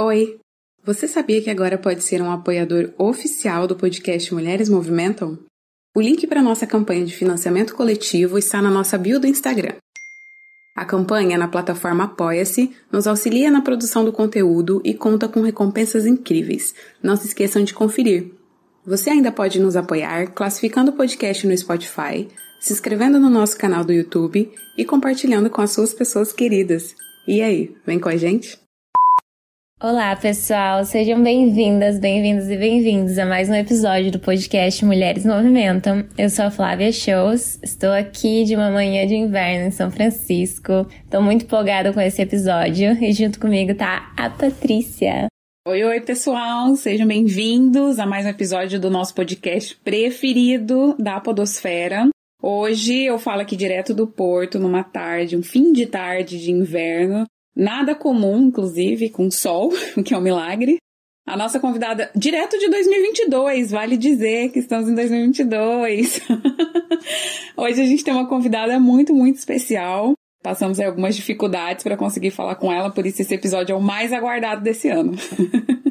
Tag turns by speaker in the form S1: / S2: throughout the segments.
S1: Oi! Você sabia que agora pode ser um apoiador oficial do podcast Mulheres Movimentam? O link para nossa campanha de financiamento coletivo está na nossa bio do Instagram. A campanha na plataforma Apoia-se nos auxilia na produção do conteúdo e conta com recompensas incríveis. Não se esqueçam de conferir. Você ainda pode nos apoiar classificando o podcast no Spotify, se inscrevendo no nosso canal do YouTube e compartilhando com as suas pessoas queridas. E aí, vem com a gente?
S2: Olá, pessoal, sejam bem-vindas, bem-vindos e bem-vindos a mais um episódio do podcast Mulheres Movimentam. Eu sou a Flávia Shows, estou aqui de uma manhã de inverno em São Francisco. Estou muito empolgada com esse episódio e junto comigo tá a Patrícia.
S1: Oi, oi, pessoal, sejam bem-vindos a mais um episódio do nosso podcast preferido da Podosfera. Hoje eu falo aqui direto do Porto, numa tarde, um fim de tarde de inverno, Nada comum, inclusive, com sol, o que é um milagre. A nossa convidada, direto de 2022, vale dizer que estamos em 2022. Hoje a gente tem uma convidada muito, muito especial. Passamos algumas dificuldades para conseguir falar com ela, por isso esse episódio é o mais aguardado desse ano.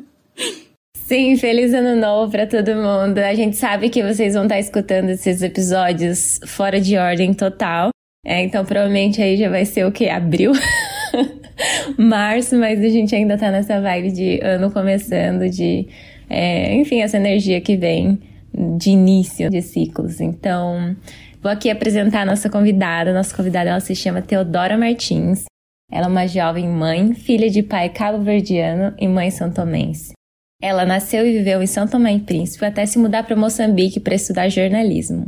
S2: Sim, feliz ano novo para todo mundo. A gente sabe que vocês vão estar escutando esses episódios fora de ordem total. É, então provavelmente aí já vai ser o que? Abril? março, mas a gente ainda tá nessa vibe de ano começando, de. É, enfim, essa energia que vem de início de ciclos. Então, vou aqui apresentar a nossa convidada. Nossa convidada ela se chama Teodora Martins. Ela é uma jovem mãe, filha de pai cabo-verdiano e mãe santomense. Ela nasceu e viveu em São Tomé e Príncipe até se mudar para Moçambique para estudar jornalismo.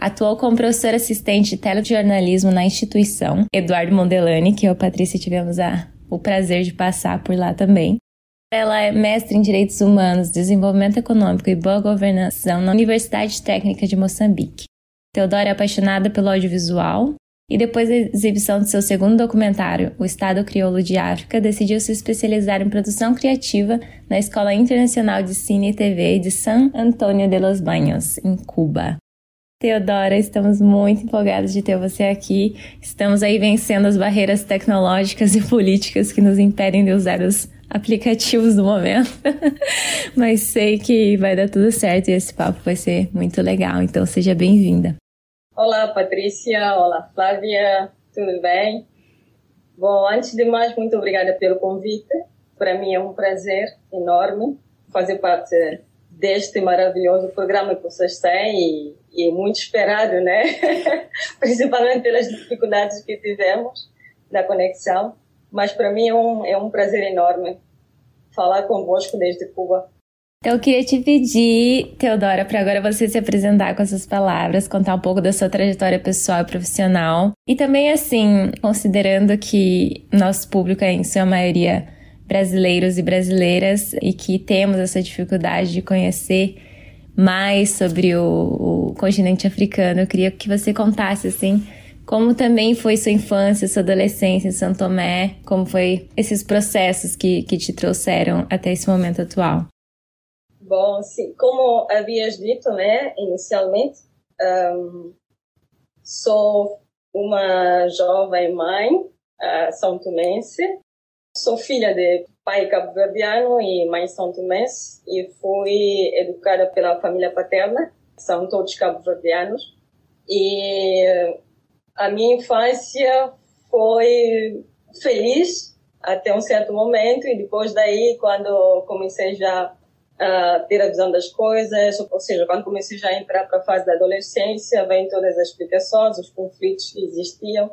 S2: Atuou como professora assistente de telejornalismo na instituição Eduardo Mondelani, que eu e a Patrícia tivemos a, o prazer de passar por lá também. Ela é mestre em Direitos Humanos, Desenvolvimento Econômico e Boa Governação na Universidade Técnica de Moçambique. Teodora é apaixonada pelo audiovisual e depois da exibição de seu segundo documentário, O Estado Crioulo de África, decidiu se especializar em produção criativa na Escola Internacional de Cine e TV de San Antonio de los Baños, em Cuba. Teodora, estamos muito empolgados de ter você aqui. Estamos aí vencendo as barreiras tecnológicas e políticas que nos impedem de usar os aplicativos do momento. Mas sei que vai dar tudo certo e esse papo vai ser muito legal. Então seja bem-vinda.
S3: Olá, Patrícia. Olá, Flávia. Tudo bem? Bom, antes de mais, muito obrigada pelo convite. Para mim é um prazer enorme fazer parte deste maravilhoso programa que vocês têm e e muito esperado, né? Principalmente pelas dificuldades que tivemos na conexão. Mas para mim é um, é um prazer enorme falar convosco desde Cuba.
S2: Então, eu queria te pedir, Teodora, para agora você se apresentar com essas palavras, contar um pouco da sua trajetória pessoal e profissional. E também, assim, considerando que nosso público é, em sua maioria, brasileiros e brasileiras, e que temos essa dificuldade de conhecer mais sobre o, o continente africano. Eu queria que você contasse, assim, como também foi sua infância, sua adolescência em São Tomé, como foi esses processos que, que te trouxeram até esse momento atual.
S3: Bom, sim, como havias dito, né, inicialmente, um, sou uma jovem mãe uh, são tomense, sou filha de pai cabo-verdiano e mãe são tomés e fui educada pela família paterna, são todos cabo-verdianos. E a minha infância foi feliz até um certo momento e depois daí, quando comecei já a ter a visão das coisas, ou seja, quando comecei já a entrar para a fase da adolescência, vem todas as explicações, os conflitos que existiam,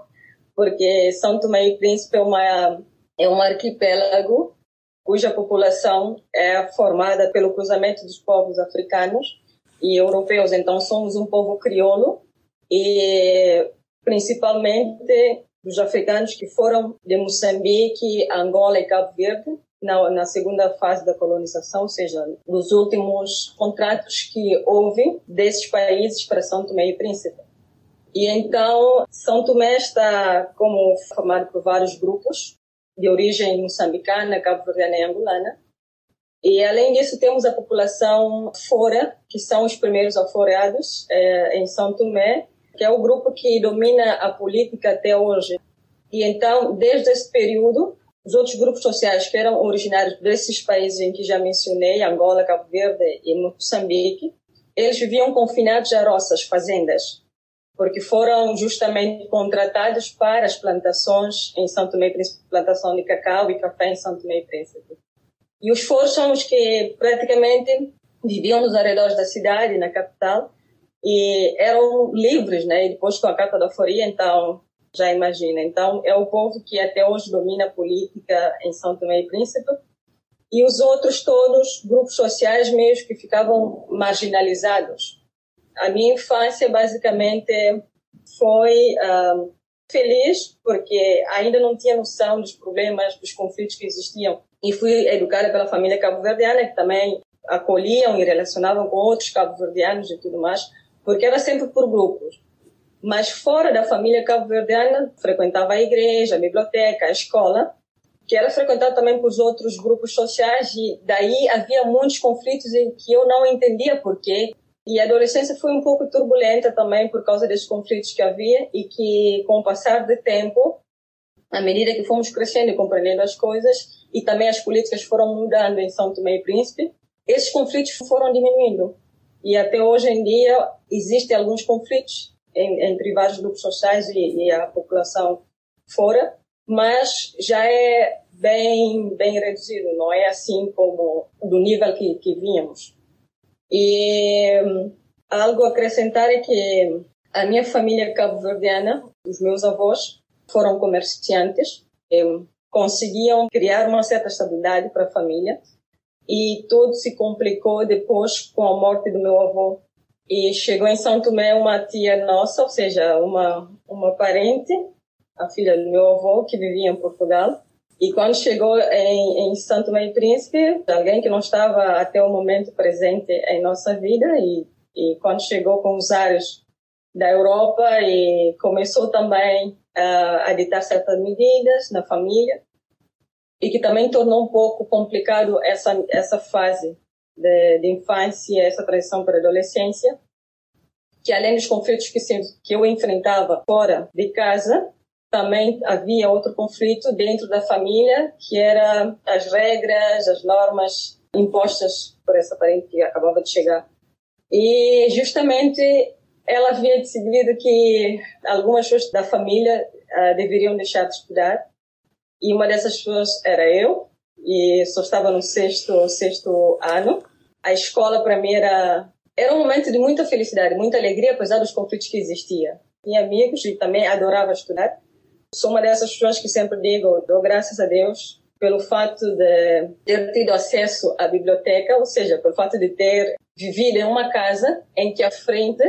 S3: porque São Tomé e Príncipe é uma é um arquipélago cuja população é formada pelo cruzamento dos povos africanos e europeus. Então somos um povo crioulo e principalmente dos africanos que foram de Moçambique, Angola e Cabo Verde na, na, segunda fase da colonização, ou seja, dos últimos contratos que houve desses países para São Tomé e Príncipe. E então, São Tomé está como formado por vários grupos de origem moçambicana, cabo-verdiana e angolana. E além disso, temos a população fora, que são os primeiros alforeados é, em São Tomé, que é o grupo que domina a política até hoje. E então, desde esse período, os outros grupos sociais que eram originários desses países em que já mencionei, Angola, Cabo Verde e Moçambique, eles viviam confinados a roças, fazendas, porque foram justamente contratados para as plantações em São Tomé e Príncipe, plantação de cacau e café em São Tomé e Príncipe. E os foros são os que praticamente viviam nos arredores da cidade, na capital, e eram livres, né? E depois com a Carta da Foria, então já imagina. Então, é o povo que até hoje domina a política em São Tomé e Príncipe. E os outros todos, grupos sociais mesmo que ficavam marginalizados. A minha infância, basicamente, foi uh, feliz, porque ainda não tinha noção dos problemas, dos conflitos que existiam. E fui educada pela família cabo-verdiana, que também acolhiam e relacionavam com outros cabo-verdianos e tudo mais, porque era sempre por grupos. Mas fora da família cabo-verdiana, frequentava a igreja, a biblioteca, a escola, que era frequentado também por outros grupos sociais e daí havia muitos conflitos em que eu não entendia porquê. E a adolescência foi um pouco turbulenta também por causa desses conflitos que havia e que com o passar do tempo, à medida que fomos crescendo e compreendendo as coisas e também as políticas foram mudando em São Tomé e Príncipe, esses conflitos foram diminuindo. E até hoje em dia existem alguns conflitos entre vários grupos sociais e, e, a população fora, mas já é bem bem reduzido, não é assim como do nível que, que vínhamos. E hum, algo a acrescentar é que a minha família cabo-verdiana, os meus avós, foram comerciantes, conseguiam criar uma certa estabilidade para a família e tudo se complicou depois com a morte do meu avô e chegou em São Tomé uma tia nossa, ou seja, uma, uma parente, a filha do meu avô, que vivia em Portugal. E quando chegou em, em Tomé e Príncipe, alguém que não estava até o momento presente em nossa vida, e, e quando chegou com os ares da Europa e começou também a, a ditar certas medidas na família, e que também tornou um pouco complicado essa, essa fase de, de infância, essa transição para a adolescência, que além dos conflitos que, se, que eu enfrentava fora de casa, também havia outro conflito dentro da família, que era as regras, as normas impostas por essa parente que acabava de chegar. E justamente ela havia decidido que algumas pessoas da família uh, deveriam deixar de estudar. E uma dessas pessoas era eu, e só estava no sexto, sexto ano a escola para mim era era um momento de muita felicidade, muita alegria, apesar dos conflitos que existia. Tinha amigos e também adorava estudar. Sou uma dessas pessoas que sempre digo, dou graças a Deus pelo fato de ter tido acesso à biblioteca, ou seja, pelo fato de ter vivido em uma casa em que à frente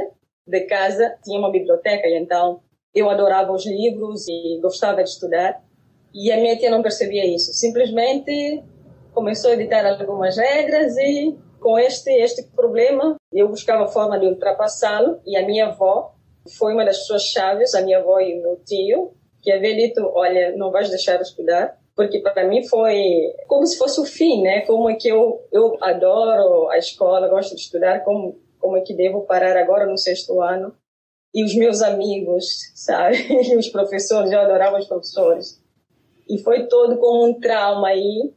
S3: de casa tinha uma biblioteca e então eu adorava os livros e gostava de estudar. E a minha tia não percebia isso. Simplesmente começou a editar algumas regras e com este, este problema, eu buscava forma de ultrapassá-lo e a minha avó foi uma das pessoas chaves, a minha avó e o meu tio, que havia dito, olha, não vais deixar de estudar, porque para mim foi como se fosse o fim, né? Como é que eu, eu adoro a escola, gosto de estudar, como, como é que devo parar agora no sexto ano? E os meus amigos, sabe? E os professores, eu adorava os professores. E foi todo como um trauma aí,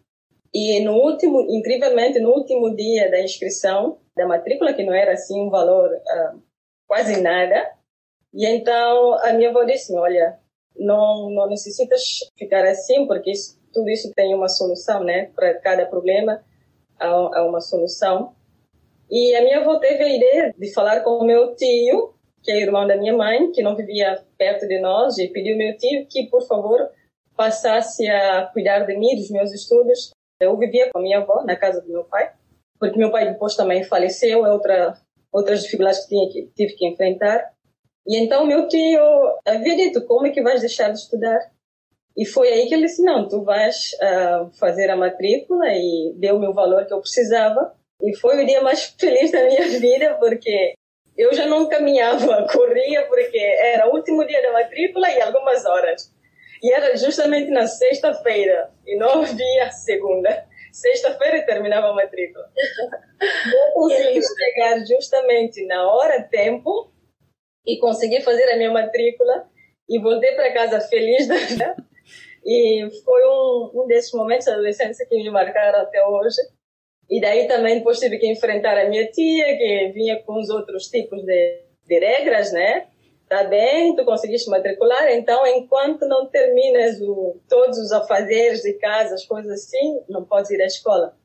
S3: e no último, incrivelmente, no último dia da inscrição da matrícula, que não era assim um valor uh, quase nada, e então a minha avó disse: Olha, não, não necessitas ficar assim, porque isso, tudo isso tem uma solução, né, para cada problema. a, a uma solução. E a minha avó teve a ideia de falar com o meu tio, que é irmão da minha mãe, que não vivia perto de nós, e pediu ao meu tio que, por favor, passasse a cuidar de mim, dos meus estudos. Eu vivia com a minha avó na casa do meu pai, porque meu pai depois também faleceu, é outra outras dificuldades que, tinha, que tive que enfrentar. E então meu tio havia dito, como é que vais deixar de estudar? E foi aí que ele disse, não, tu vais uh, fazer a matrícula e deu o meu valor que eu precisava. E foi o dia mais feliz da minha vida, porque eu já não caminhava, corria, porque era o último dia da matrícula e algumas horas. E era justamente na sexta-feira, e não havia segunda. Sexta-feira terminava a matrícula. eu consegui chegar justamente na hora, tempo, e consegui fazer a minha matrícula e voltei para casa feliz da vida. E foi um, um desses momentos da adolescência que me marcaram até hoje. E daí também depois tive que enfrentar a minha tia, que vinha com os outros tipos de, de regras, né? Tá bem, tu conseguiste matricular, então enquanto não terminas o, todos os afazeres de casa, as coisas assim, não podes ir à escola.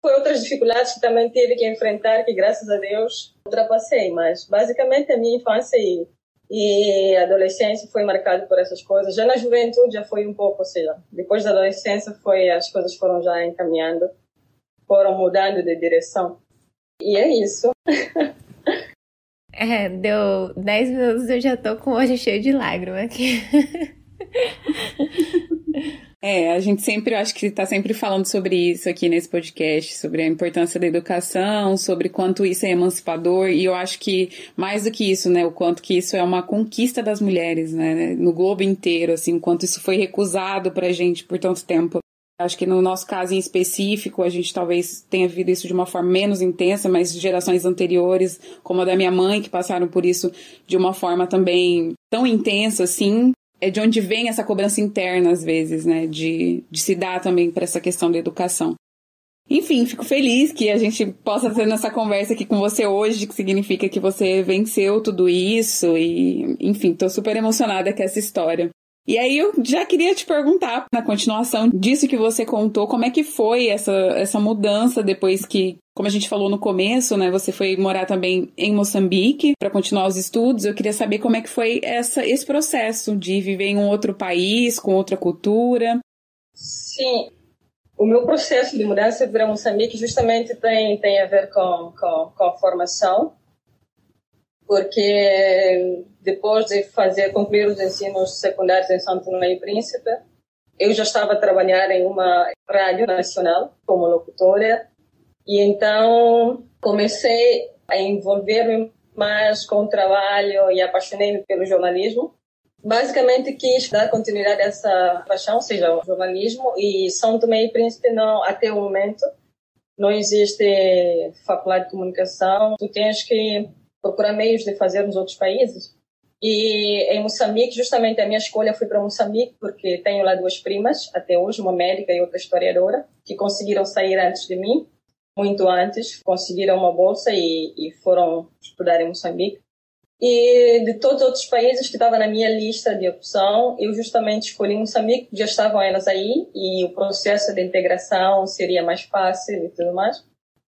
S3: Foi outras dificuldades que também tive que enfrentar, que graças a Deus ultrapassei, mas basicamente a minha infância e e adolescência foi marcada por essas coisas. Já na juventude já foi um pouco, ou seja, depois da adolescência foi as coisas foram já encaminhando, foram mudando de direção. E é isso.
S2: É, deu 10 minutos eu já tô com o olho cheio de lágrimas aqui.
S1: É, a gente sempre, acho que está sempre falando sobre isso aqui nesse podcast, sobre a importância da educação, sobre quanto isso é emancipador, e eu acho que mais do que isso, né, o quanto que isso é uma conquista das mulheres, né, no globo inteiro, assim, o quanto isso foi recusado pra gente por tanto tempo. Acho que no nosso caso em específico, a gente talvez tenha vivido isso de uma forma menos intensa, mas gerações anteriores, como a da minha mãe, que passaram por isso de uma forma também tão intensa assim, é de onde vem essa cobrança interna, às vezes, né? De, de se dar também para essa questão da educação. Enfim, fico feliz que a gente possa ter essa conversa aqui com você hoje, que significa que você venceu tudo isso e, enfim, tô super emocionada com essa história. E aí eu já queria te perguntar, na continuação disso que você contou, como é que foi essa, essa mudança depois que, como a gente falou no começo, né, você foi morar também em Moçambique para continuar os estudos. Eu queria saber como é que foi essa, esse processo de viver em um outro país, com outra cultura.
S3: Sim, o meu processo de mudança para Moçambique justamente tem, tem a ver com, com, com a formação porque depois de fazer concluir os ensinos secundários em Santo Tomé e Príncipe, eu já estava a trabalhar em uma rádio nacional como locutora e então comecei a envolver-me mais com o trabalho e apaixonei-me pelo jornalismo. Basicamente quis dar continuidade a essa paixão, seja, o jornalismo e São Tomé e Príncipe não até o momento não existe faculdade de comunicação. Tu tens que procurar meios de fazer nos outros países. E em Moçambique, justamente a minha escolha foi para Moçambique, porque tenho lá duas primas, até hoje, uma médica e outra historiadora, que conseguiram sair antes de mim, muito antes, conseguiram uma bolsa e, e foram estudar em Moçambique. E de todos os outros países que estavam na minha lista de opção, eu justamente escolhi Moçambique, já estavam elas aí, e o processo de integração seria mais fácil e tudo mais.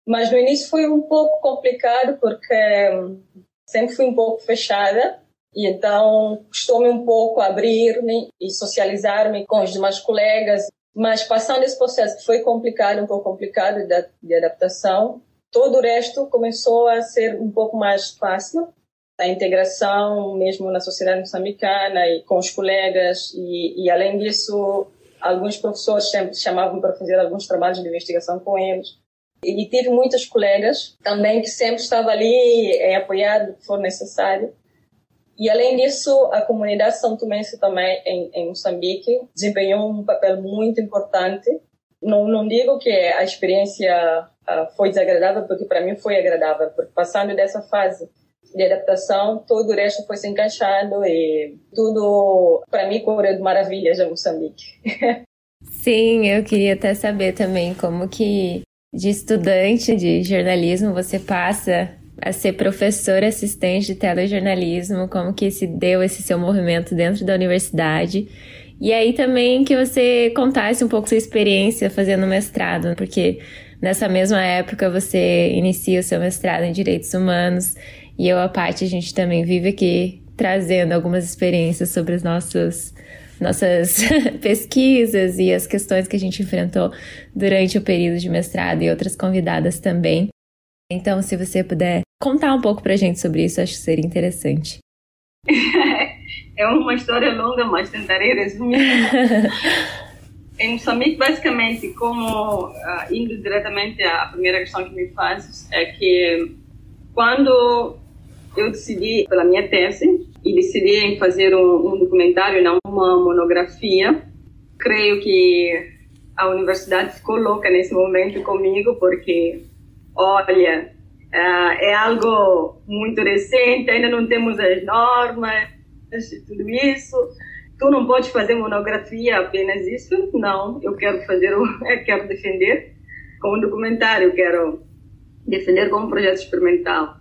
S3: Mas no início foi um pouco complicado porque hum, sempre fui um pouco fechada e então custou-me um pouco abrir-me e socializar-me com os demais colegas. Mas passando esse processo que foi complicado, um pouco complicado de, de adaptação, todo o resto começou a ser um pouco mais fácil. A integração mesmo na sociedade moçambicana e com os colegas e, e além disso, alguns professores sempre chamavam para fazer alguns trabalhos de investigação com eles. E tive muitas colegas também que sempre estavam ali em apoiar o que for necessário. E além disso, a comunidade são tomense também em, em Moçambique desempenhou um papel muito importante. Não, não digo que a experiência uh, foi desagradável, porque para mim foi agradável, porque passando dessa fase de adaptação, todo o resto foi se encaixando e tudo, para mim, correu de maravilhas em Moçambique.
S2: Sim, eu queria até saber também como que de estudante de jornalismo você passa a ser professor assistente de telejornalismo, como que se deu esse seu movimento dentro da universidade. E aí também que você contasse um pouco sua experiência fazendo mestrado, porque nessa mesma época você inicia o seu mestrado em Direitos Humanos e eu, a parte, a gente também vive aqui trazendo algumas experiências sobre as nossas nossas pesquisas e as questões que a gente enfrentou durante o período de mestrado e outras convidadas também. Então, se você puder contar um pouco pra gente sobre isso, acho que seria interessante.
S3: é uma história longa, mas tentarei resumir. em Moçambique, basicamente, como uh, indo diretamente à primeira questão que me fazes, é que quando eu decidi pela minha tese e decidi em fazer um, um documentário, não uma monografia, creio que a universidade ficou louca nesse momento comigo, porque, olha, uh, é algo muito recente, ainda não temos as normas, tudo isso. Tu não pode fazer monografia apenas isso? Não, eu quero fazer, eu quero defender como documentário, eu quero defender como projeto experimental.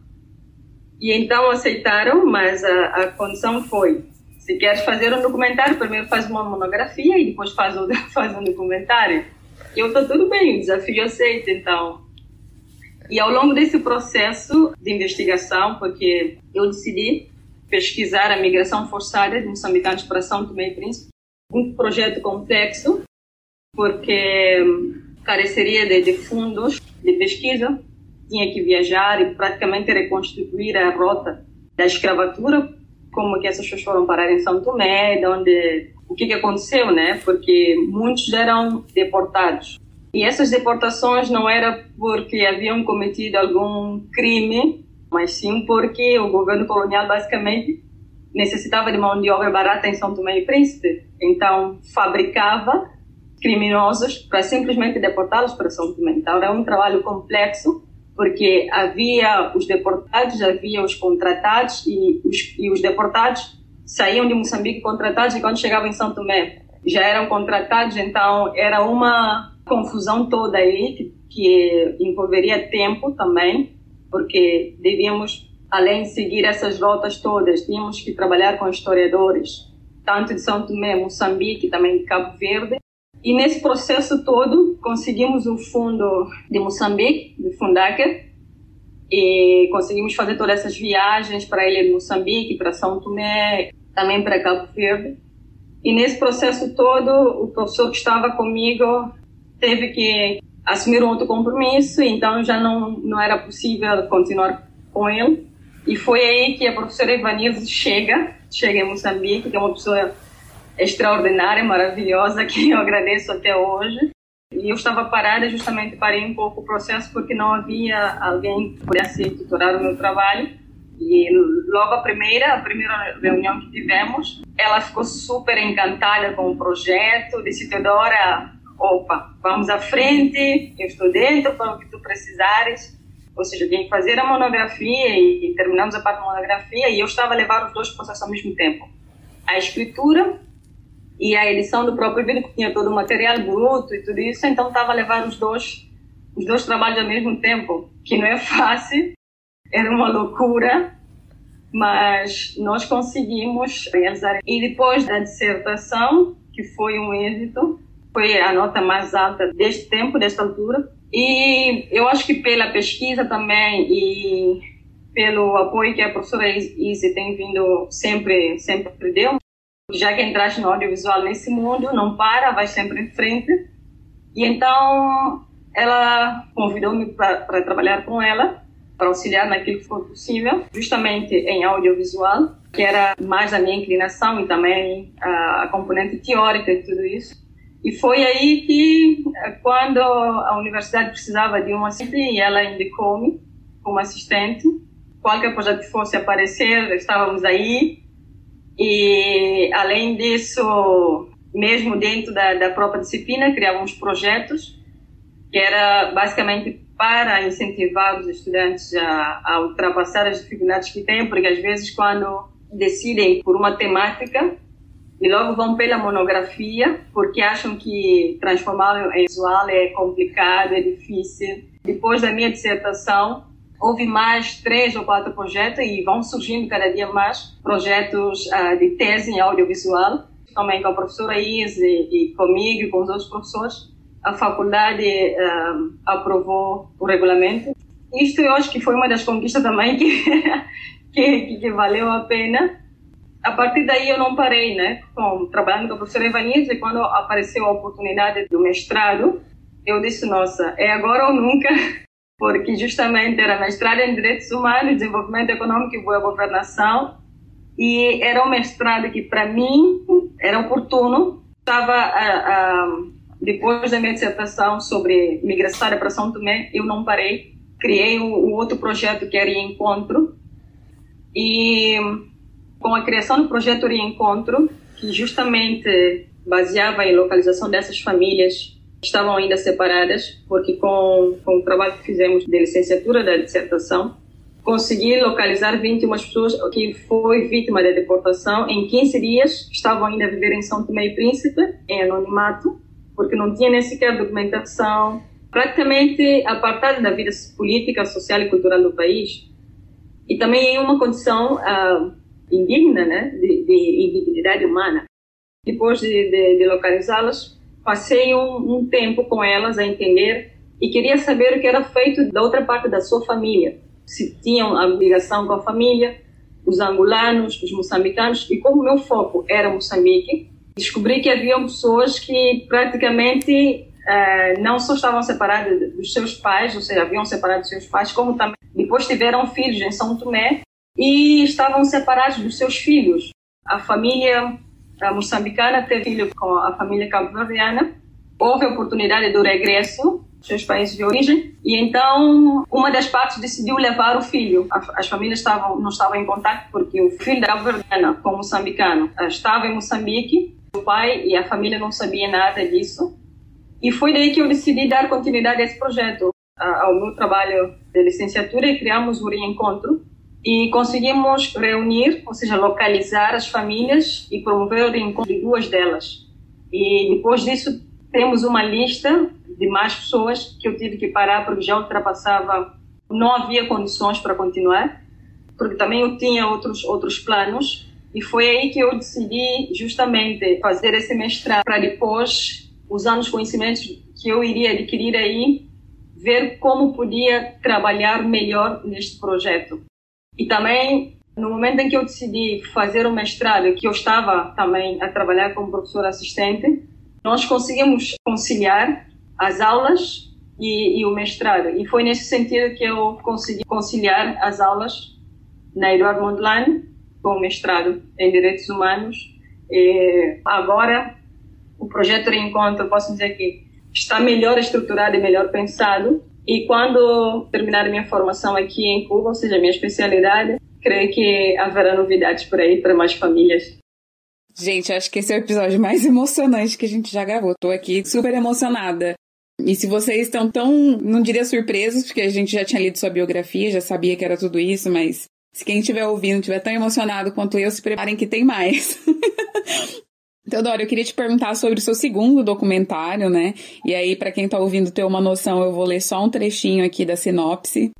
S3: E então aceitaram, mas a, a condição foi: se queres fazer um documentário, primeiro faz uma monografia e depois faz, o, faz um documentário. Eu estou tudo bem, o desafio aceito, então. E ao longo desse processo de investigação, porque eu decidi pesquisar a migração forçada de moçambicanos para São Tomé e Príncipe, um projeto complexo, porque careceria de, de fundos de pesquisa, tinha que viajar e praticamente reconstituir a rota da escravatura, como que essas pessoas foram parar em São Tomé, de onde o que, que aconteceu, né? Porque muitos eram deportados. E essas deportações não era porque haviam cometido algum crime, mas sim porque o governo colonial basicamente necessitava de mão de obra barata em São Tomé e Príncipe. Então fabricava criminosos para simplesmente deportá-los para São Tomé. Então era um trabalho complexo porque havia os deportados, havia os contratados e os, e os deportados saíam de Moçambique contratados e quando chegavam em São Tomé já eram contratados, então era uma confusão toda aí que, que envolveria tempo também, porque devíamos, além de seguir essas rotas todas, tínhamos que trabalhar com historiadores, tanto de São Tomé, Moçambique, também de Cabo Verde, e nesse processo todo, conseguimos o fundo de Moçambique, de Fundaker, e conseguimos fazer todas essas viagens para a ilha de Moçambique, para São Tomé, também para Cabo Verde. E nesse processo todo, o professor que estava comigo teve que assumir um outro compromisso, então já não, não era possível continuar com ele. E foi aí que a professora Ivanilde chega, chega em Moçambique, que é uma pessoa extraordinária, maravilhosa, que eu agradeço até hoje. E eu estava parada, justamente parei um pouco o processo porque não havia alguém que pudesse tutorar o meu trabalho. E logo a primeira, a primeira reunião que tivemos, ela ficou super encantada com o projeto, disse Teodora, opa, vamos à frente, eu estou dentro para o que tu precisares. Ou seja, que fazer a monografia e, e terminamos a parte da monografia e eu estava a levar os dois processos ao mesmo tempo. A escritura e a edição do próprio vídeo, que tinha todo o material bruto e tudo isso, então estava a levar os dois, os dois trabalhos ao mesmo tempo, que não é fácil, era uma loucura, mas nós conseguimos realizar. E depois da dissertação, que foi um êxito, foi a nota mais alta deste tempo, desta altura, e eu acho que pela pesquisa também e pelo apoio que a professora Izzy tem vindo sempre, sempre deu, já que entraste no audiovisual nesse mundo, não para, vai sempre em frente. E então ela convidou-me para trabalhar com ela, para auxiliar naquilo que for possível, justamente em audiovisual, que era mais a minha inclinação e também a, a componente teórica e tudo isso. E foi aí que, quando a universidade precisava de uma assistente, ela indicou-me como assistente, qualquer projeto que fosse aparecer, estávamos aí e, além disso, mesmo dentro da, da própria disciplina, criávamos projetos que era basicamente para incentivar os estudantes a, a ultrapassar as dificuldades que têm, porque às vezes quando decidem por uma temática e logo vão pela monografia, porque acham que transformá-lo em visual é complicado, é difícil. Depois da minha dissertação, houve mais três ou quatro projetos e vão surgindo cada dia mais projetos uh, de tese em audiovisual, também com a professora Izzy e comigo e com os outros professores. a faculdade uh, aprovou o regulamento. Isto eu acho que foi uma das conquistas também que, que, que, valeu a pena. A partir daí eu não parei, né? Com, trabalhando com a professora Evanise, quando apareceu a oportunidade do mestrado, eu disse, nossa, é agora ou nunca, porque justamente era mestrado em Direitos Humanos, Desenvolvimento Econômico e Boa Governação, e era um mestrado que para mim era oportuno. Estava depois da minha dissertação sobre migração para São Tomé, eu não parei. Criei o, outro projeto que era Encontro. E com a criação do projeto Reencontro, que justamente baseava em localização dessas famílias estavam ainda separadas, porque com, com o trabalho que fizemos de licenciatura da dissertação, consegui localizar 21 pessoas que foi vítima da deportação. Em 15 dias estavam ainda a viver em São Tomé e Príncipe, em anonimato, porque não tinha nem sequer documentação, praticamente apartado da vida política, social e cultural do país. E também em uma condição uh, indigna, né, de, de humana. Depois de, de, de localizá-las, passei um, um tempo com elas a entender e queria saber o que era feito da outra parte da sua família se tinham a ligação com a família, os angolanos, os moçambicanos, e como meu foco era Moçambique, descobri que havia pessoas que praticamente uh, não só estavam separadas dos seus pais, ou seja, haviam separado dos seus pais, como também depois tiveram filhos em São Tomé e estavam separados dos seus filhos. A família moçambicana teve filho com a família cabo-verdiana, houve a oportunidade do regresso seus países de origem. E então, uma das partes decidiu levar o filho. As famílias estavam, não estavam em contato porque o filho da cabo-verdiana com o moçambicano eh, estava em Moçambique. O pai e a família não sabiam nada disso. E foi daí que eu decidi dar continuidade a esse projeto, ao meu trabalho de licenciatura e criamos o Reencontro. E conseguimos reunir, ou seja, localizar as famílias e promover o reencontro de duas delas. E depois disso, temos uma lista de mais pessoas que eu tive que parar porque já ultrapassava, não havia condições para continuar, porque também eu tinha outros outros planos e foi aí que eu decidi justamente fazer esse mestrado para depois, usando os conhecimentos que eu iria adquirir aí, ver como podia trabalhar melhor neste projeto. E também no momento em que eu decidi fazer o mestrado, que eu estava também a trabalhar como professor assistente, nós conseguimos conciliar as aulas e, e, o mestrado. E foi nesse sentido que eu consegui conciliar as aulas na Eduardo Mondlane com o mestrado em Direitos Humanos. E agora, o projeto Reencontro, posso dizer que está melhor estruturado e melhor pensado. E quando terminar minha formação aqui em Cuba, ou seja, minha especialidade, creio que haverá novidades por aí para mais famílias
S1: Gente, acho que esse é o episódio mais emocionante que a gente já gravou. Tô aqui super emocionada. E se vocês estão tão, não diria surpresos, porque a gente já tinha lido sua biografia, já sabia que era tudo isso, mas se quem estiver ouvindo estiver tão emocionado quanto eu, se preparem que tem mais. Teodoro, eu queria te perguntar sobre o seu segundo documentário, né? E aí, para quem tá ouvindo ter uma noção, eu vou ler só um trechinho aqui da sinopse.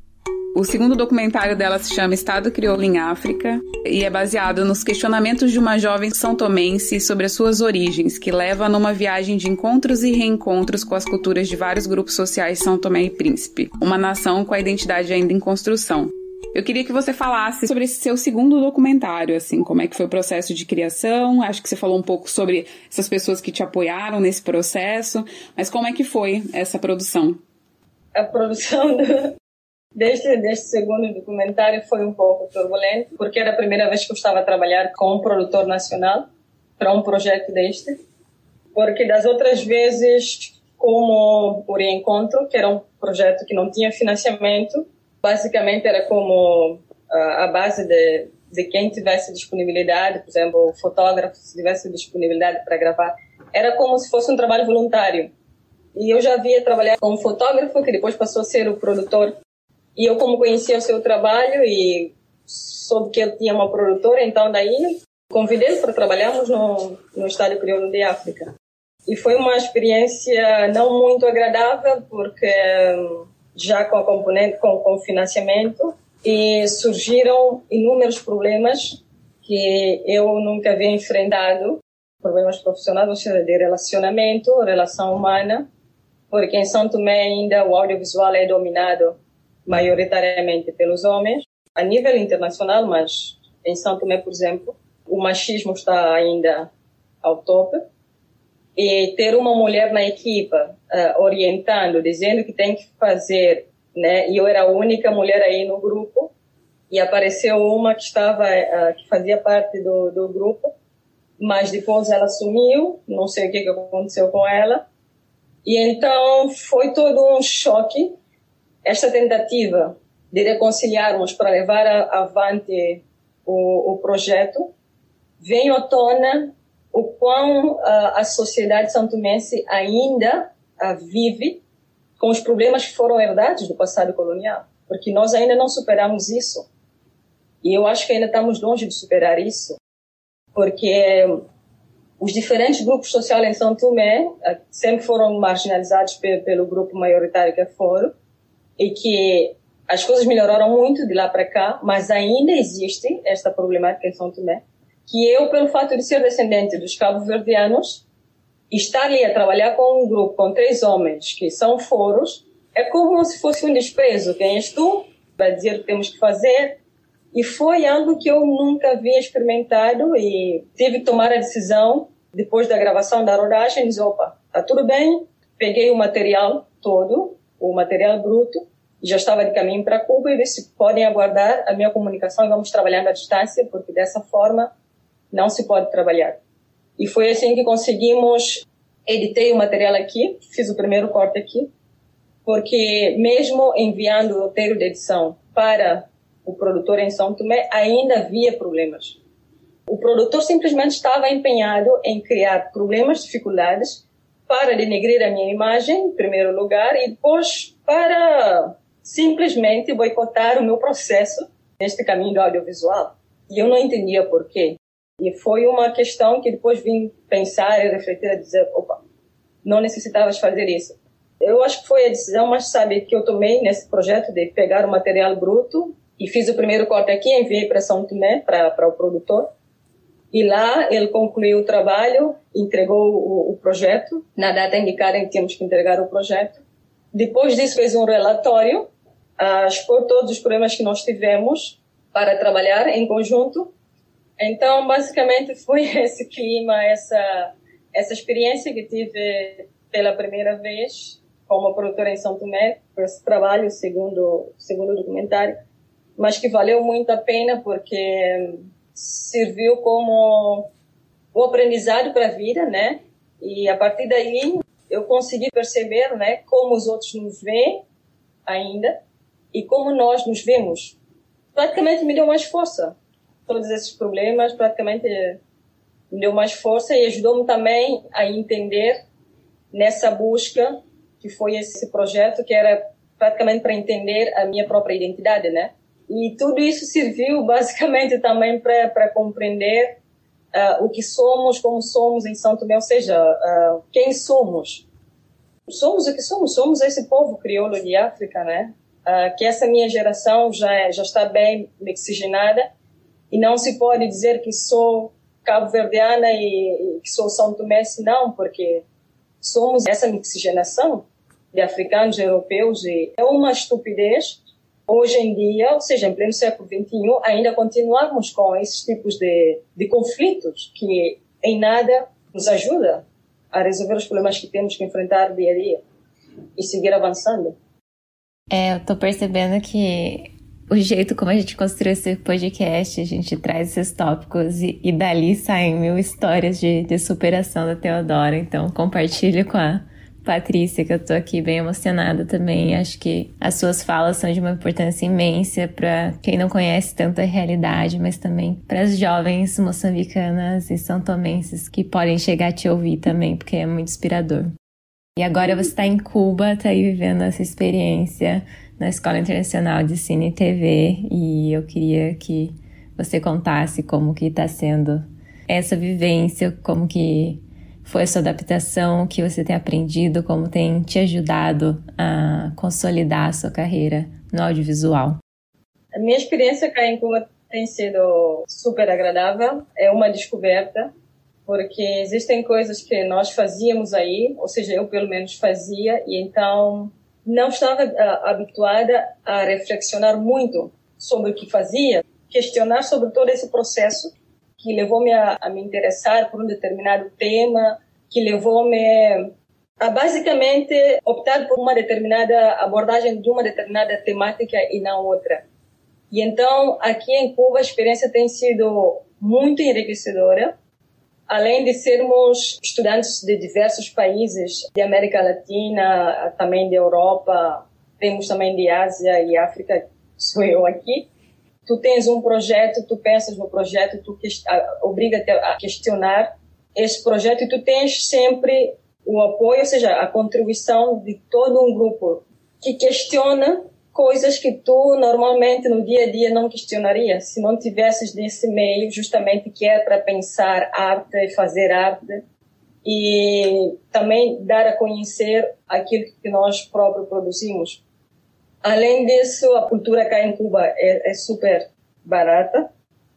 S1: O segundo documentário dela se chama Estado Crioulo em África e é baseado nos questionamentos de uma jovem são tomense sobre as suas origens, que leva numa viagem de encontros e reencontros com as culturas de vários grupos sociais São Tomé e Príncipe, uma nação com a identidade ainda em construção. Eu queria que você falasse sobre esse seu segundo documentário, assim, como é que foi o processo de criação. Acho que você falou um pouco sobre essas pessoas que te apoiaram nesse processo, mas como é que foi essa produção?
S3: A produção do, Deste, deste segundo documentário foi um pouco turbulento, porque era a primeira vez que eu estava a trabalhar com um produtor nacional para um projeto deste. Porque das outras vezes, como o Reencontro, que era um projeto que não tinha financiamento, basicamente era como a, a base de, de quem tivesse disponibilidade, por exemplo, o fotógrafo, se tivesse disponibilidade para gravar, era como se fosse um trabalho voluntário. E eu já havia trabalhado com um fotógrafo, que depois passou a ser o produtor e eu, como conhecia o seu trabalho e soube que ele tinha uma produtora, então daí convidei para trabalharmos no, no Estádio Crioulo de África. E foi uma experiência não muito agradável, porque hum, já com componente, com, com financiamento, e surgiram inúmeros problemas que eu nunca havia enfrentado, problemas profissionais, ou seja, de relacionamento, relação humana, porque em São Tomé ainda o audiovisual é dominado maioritariamente pelos homens, a nível internacional, mas em São Tomé, por exemplo, o machismo está ainda ao topo. E ter uma mulher na equipa uh, orientando, dizendo que tem que fazer, né? E eu era a única mulher aí no grupo e apareceu uma que estava, uh, que fazia parte do, do grupo, mas depois ela sumiu, não sei o que, que aconteceu com ela. E então foi todo um choque esta tentativa de reconciliarmos para levar avante o, o projeto vem à tona o quão uh, a sociedade santomense ainda vive com os problemas que foram herdados do passado colonial, porque nós ainda não superamos isso. E eu acho que ainda estamos longe de superar isso, porque os diferentes grupos sociais em São Tomé uh, sempre foram marginalizados pe pelo grupo maioritário que é Foro, e que as coisas melhoraram muito de lá para cá, mas ainda existe esta problemática em São Tomé que eu, pelo fato de ser descendente dos cabo-verdianos, estar ali a trabalhar com um grupo, com três homens que são foros, é como se fosse um desprezo. Quem és tu? Vai dizer o que temos que fazer. E foi algo que eu nunca havia experimentado e tive que tomar a decisão, depois da gravação da rodagem, dizer, opa, tá tudo bem, peguei o material todo, o material bruto, já estava de caminho para Cuba e disse, podem aguardar a minha comunicação e vamos trabalhando à distância, porque dessa forma não se pode trabalhar. E foi assim que conseguimos, editei o material aqui, fiz o primeiro corte aqui, porque mesmo enviando o roteiro de edição para o produtor em São Tomé, ainda havia problemas. O produtor simplesmente estava empenhado em criar problemas, dificuldades, para denegrir a minha imagem, em primeiro lugar, e depois para simplesmente boicotar o meu processo neste caminho do audiovisual. E eu não entendia por quê. E foi uma questão que depois vim pensar e refletir dizer, opa, não necessitavas fazer isso. Eu acho que foi a decisão mais sábia que eu tomei nesse projeto de pegar o material bruto e fiz o primeiro corte aqui, enviei para São Tomé, para o produtor. E lá ele concluiu o trabalho, entregou o, o projeto. Na data indicada em que tínhamos que entregar o projeto. Depois disso fez um relatório a todos os problemas que nós tivemos para trabalhar em conjunto então, basicamente, foi esse clima, essa, essa experiência que tive pela primeira vez como produtora em São Tomé, por esse trabalho, segundo, segundo documentário, mas que valeu muito a pena porque serviu como um aprendizado para a vida, né? E a partir daí eu consegui perceber, né, como os outros nos veem ainda e como nós nos vemos. Praticamente me deu mais força todos esses problemas, praticamente me deu mais força e ajudou-me também a entender nessa busca que foi esse projeto que era praticamente para entender a minha própria identidade, né? E tudo isso serviu basicamente também para compreender uh, o que somos, como somos em São Tomé, ou seja, uh, quem somos. Somos o que somos, somos esse povo crioulo de África, né? Uh, que essa minha geração já, é, já está bem oxigenada e não se pode dizer que sou cabo-verdiana e, e, que sou São Tomé, não, porque somos essa mixigenação de africanos e europeus e é uma estupidez hoje em dia, ou seja, em pleno século XXI, ainda continuarmos com esses tipos de, de conflitos que em nada nos ajuda a resolver os problemas que temos que enfrentar dia a dia e seguir avançando.
S2: É, eu tô percebendo que o jeito como a gente construiu esse podcast, a gente traz esses tópicos e, e dali saem mil histórias de, de superação da Teodora. Então, compartilho com a Patrícia, que eu tô aqui bem emocionada também. Acho que as suas falas são de uma importância imensa para quem não conhece tanto a realidade, mas também para as jovens moçambicanas e santomenses que podem chegar a te ouvir também, porque é muito inspirador. E agora você está em Cuba, está aí vivendo essa experiência na Escola Internacional de Cine e TV e eu queria que você contasse como que está sendo essa vivência, como que foi a sua adaptação, o que você tem aprendido, como tem te ajudado a consolidar a sua carreira no audiovisual.
S3: A minha experiência cá em Cuba tem sido super agradável, é uma descoberta, porque existem coisas que nós fazíamos aí, ou seja, eu pelo menos fazia, e então não estava uh, habituada a reflexionar muito sobre o que fazia, questionar sobre todo esse processo que levou-me a, a, me interessar por um determinado tema, que levou-me a basicamente optar por uma determinada abordagem de uma determinada temática e não outra. E então, aqui em Cuba, a experiência tem sido muito enriquecedora. Além de sermos estudantes de diversos países de América Latina, também de Europa, temos também de Ásia e África, sou eu aqui. Tu tens um projeto, tu pensas no projeto, tu obriga-te a questionar esse projeto e tu tens sempre o apoio, ou seja, a contribuição de todo um grupo que questiona coisas que tu normalmente no dia a dia não questionaria se não tivesses nesse meio justamente que é para pensar arte, fazer arte e também dar a conhecer aquilo que nós próprios produzimos. Além disso, a cultura cá em Cuba é, é super barata,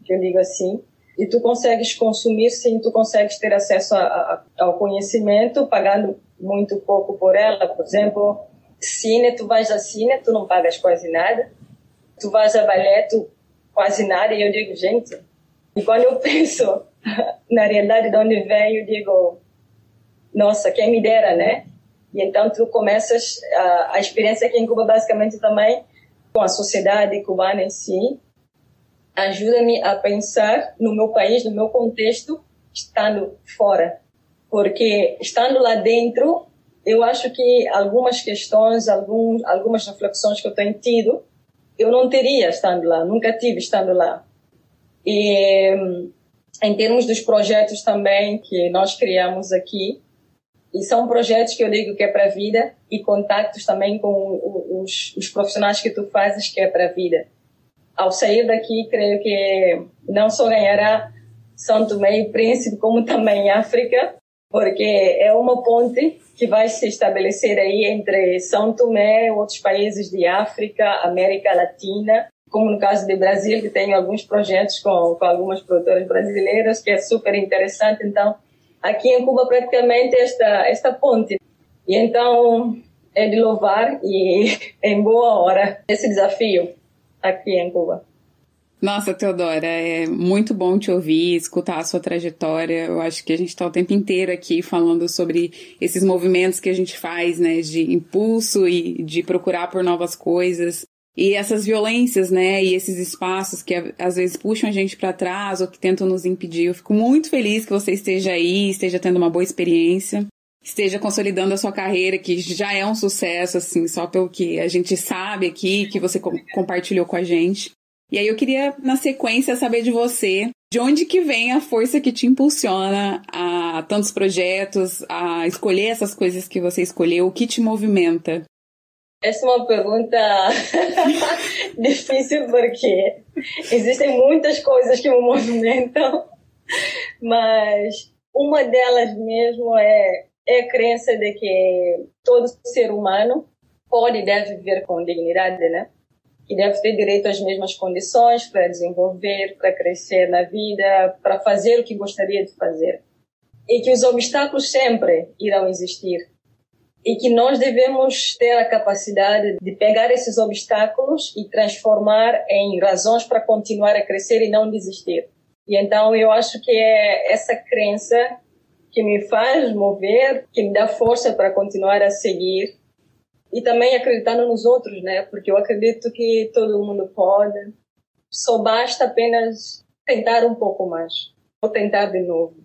S3: que eu digo assim, e tu consegues consumir, sim, tu consegues ter acesso a, a, ao conhecimento pagando muito pouco por ela. Por exemplo, cine, tu vais a cine, tu não pagas quase nada. Tu vais a balé, tu quase nada. E eu digo, gente, e quando eu penso na realidade de onde venho, eu digo, nossa, quem me dera, né? E então tu começas a, a experiência aqui em Cuba basicamente também com a sociedade cubana em si, ajuda-me a pensar no meu país, no meu contexto, estando fora. Porque estando lá dentro, eu acho que algumas questões, algum, algumas reflexões que eu tenho tido, eu não teria estando lá, nunca tive estando lá. E em termos dos projetos também que nós criamos aqui, e são projetos que eu digo que é para a vida e contactos também com os, os profissionais que tu fazes que é para a vida. Ao sair daqui, creio que não só ganhará Tomé e Príncipe, como também África, porque é uma ponte que vai se estabelecer aí entre São Tomé outros países de África, América Latina, como no caso do Brasil, que tem alguns projetos com, com algumas produtoras brasileiras, que é super interessante. Então, aqui em Cuba, praticamente, esta, esta ponte. E então, é de louvar e em boa hora esse desafio aqui em Cuba.
S1: Nossa, Teodora, é muito bom te ouvir, escutar a sua trajetória. Eu acho que a gente está o tempo inteiro aqui falando sobre esses movimentos que a gente faz, né, de impulso e de procurar por novas coisas. E essas violências, né, e esses espaços que às vezes puxam a gente para trás ou que tentam nos impedir. Eu fico muito feliz que você esteja aí, esteja tendo uma boa experiência, esteja consolidando a sua carreira, que já é um sucesso, assim, só pelo que a gente sabe aqui, que você compartilhou com a gente. E aí eu queria, na sequência, saber de você, de onde que vem a força que te impulsiona a tantos projetos, a escolher essas coisas que você escolheu, o que te movimenta?
S3: Essa é uma pergunta difícil porque existem muitas coisas que me movimentam, mas uma delas mesmo é, é a crença de que todo ser humano pode e deve viver com dignidade, né? Que deve ter direito às mesmas condições para desenvolver, para crescer na vida, para fazer o que gostaria de fazer. E que os obstáculos sempre irão existir. E que nós devemos ter a capacidade de pegar esses obstáculos e transformar em razões para continuar a crescer e não desistir. E então eu acho que é essa crença que me faz mover, que me dá força para continuar a seguir e também acreditando nos outros, né? Porque eu acredito que todo mundo pode. Só basta apenas tentar um pouco mais. Ou tentar de novo.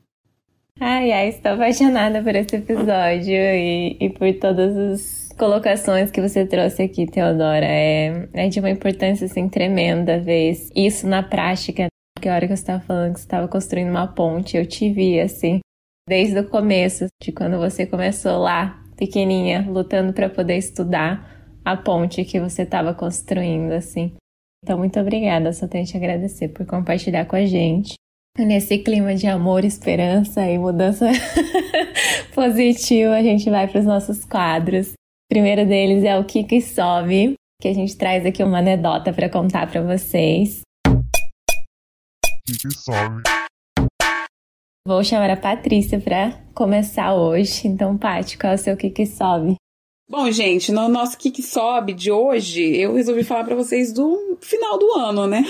S2: Ai, ai, estou apaixonada por esse episódio e, e por todas as colocações que você trouxe aqui, Teodora. É, é de uma importância, assim, tremenda ver isso na prática. Porque a hora que você estava falando que você estava construindo uma ponte, eu te vi, assim, desde o começo, de quando você começou lá pequenininha, lutando para poder estudar a ponte que você estava construindo, assim. Então, muito obrigada, só tenho que te agradecer por compartilhar com a gente. Nesse clima de amor, esperança e mudança positiva, a gente vai para os nossos quadros. O primeiro deles é o Kiki Sobe, que a gente traz aqui uma anedota para contar para vocês. Kiki Sobe. Vou chamar a Patrícia para começar hoje. Então, Paty, qual é o seu que que sobe?
S1: Bom, gente, no nosso que que sobe de hoje, eu resolvi falar para vocês do final do ano, né?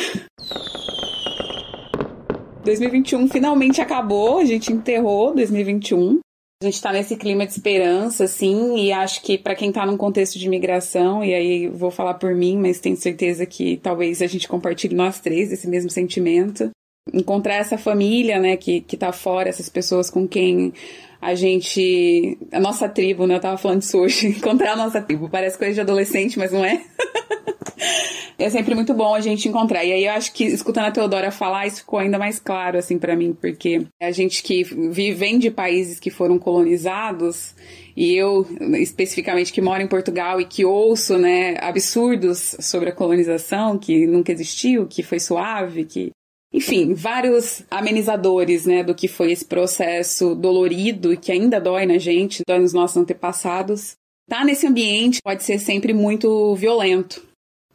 S1: 2021 finalmente acabou, a gente enterrou 2021. A gente está nesse clima de esperança, assim, e acho que para quem está num contexto de imigração, e aí vou falar por mim, mas tenho certeza que talvez a gente compartilhe nós três esse mesmo sentimento. Encontrar essa família, né, que, que tá fora, essas pessoas com quem a gente. A nossa tribo, né? Eu tava falando disso hoje. Encontrar a nossa tribo. Parece coisa de adolescente, mas não é. é sempre muito bom a gente encontrar. E aí eu acho que escutando a Teodora falar, isso ficou ainda mais claro, assim, para mim, porque a gente que vem de países que foram colonizados, e eu, especificamente, que moro em Portugal e que ouço, né, absurdos sobre a colonização, que nunca existiu, que foi suave, que enfim, vários amenizadores, né, do que foi esse processo dolorido e que ainda dói na gente, dói nos nossos antepassados. Tá nesse ambiente pode ser sempre muito violento.